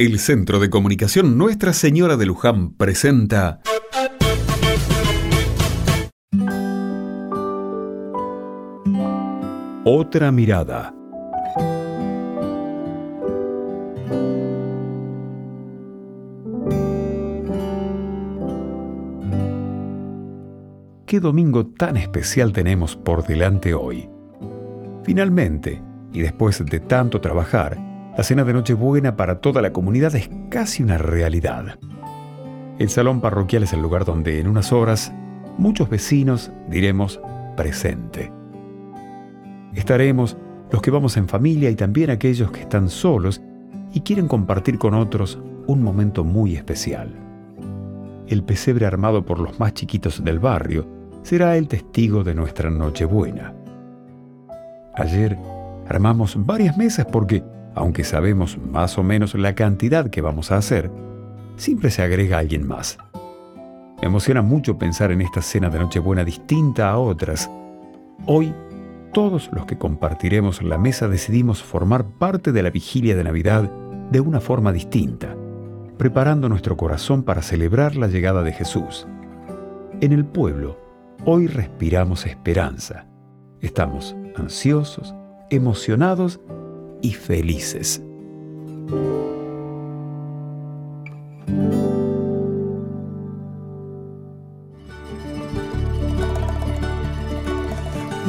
El Centro de Comunicación Nuestra Señora de Luján presenta Otra mirada. ¿Qué domingo tan especial tenemos por delante hoy? Finalmente, y después de tanto trabajar, la cena de Nochebuena para toda la comunidad es casi una realidad. El salón parroquial es el lugar donde en unas horas muchos vecinos diremos presente. Estaremos los que vamos en familia y también aquellos que están solos y quieren compartir con otros un momento muy especial. El pesebre armado por los más chiquitos del barrio será el testigo de nuestra Nochebuena. Ayer armamos varias mesas porque aunque sabemos más o menos la cantidad que vamos a hacer, siempre se agrega alguien más. Me emociona mucho pensar en esta cena de Nochebuena distinta a otras. Hoy, todos los que compartiremos la mesa decidimos formar parte de la vigilia de Navidad de una forma distinta, preparando nuestro corazón para celebrar la llegada de Jesús. En el pueblo, hoy respiramos esperanza. Estamos ansiosos, emocionados y felices.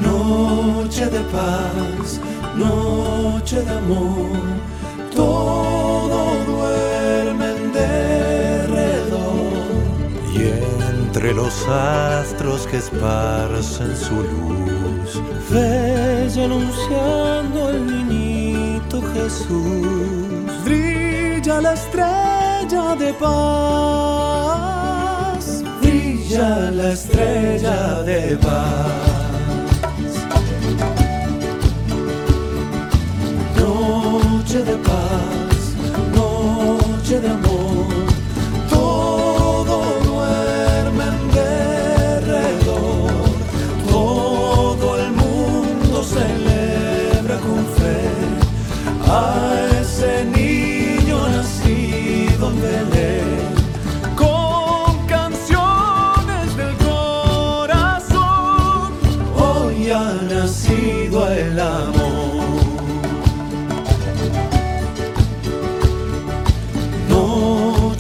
Noche de paz, noche de amor, todo duerme en derredor. Y entre los astros que esparcen su luz, ves anunciando el niño Jesús. Brilla la estrella de paz. Brilla la estrella de paz.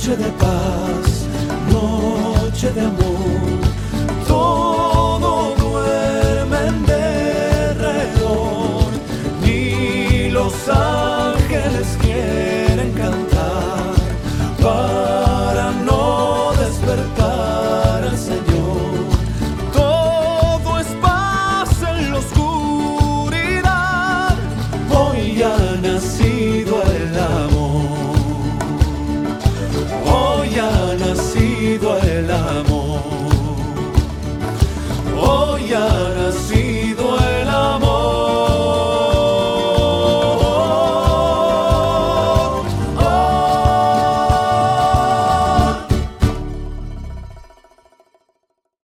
noche de paz, noche de amor. Todo duerme en derredor, ni los. sabe.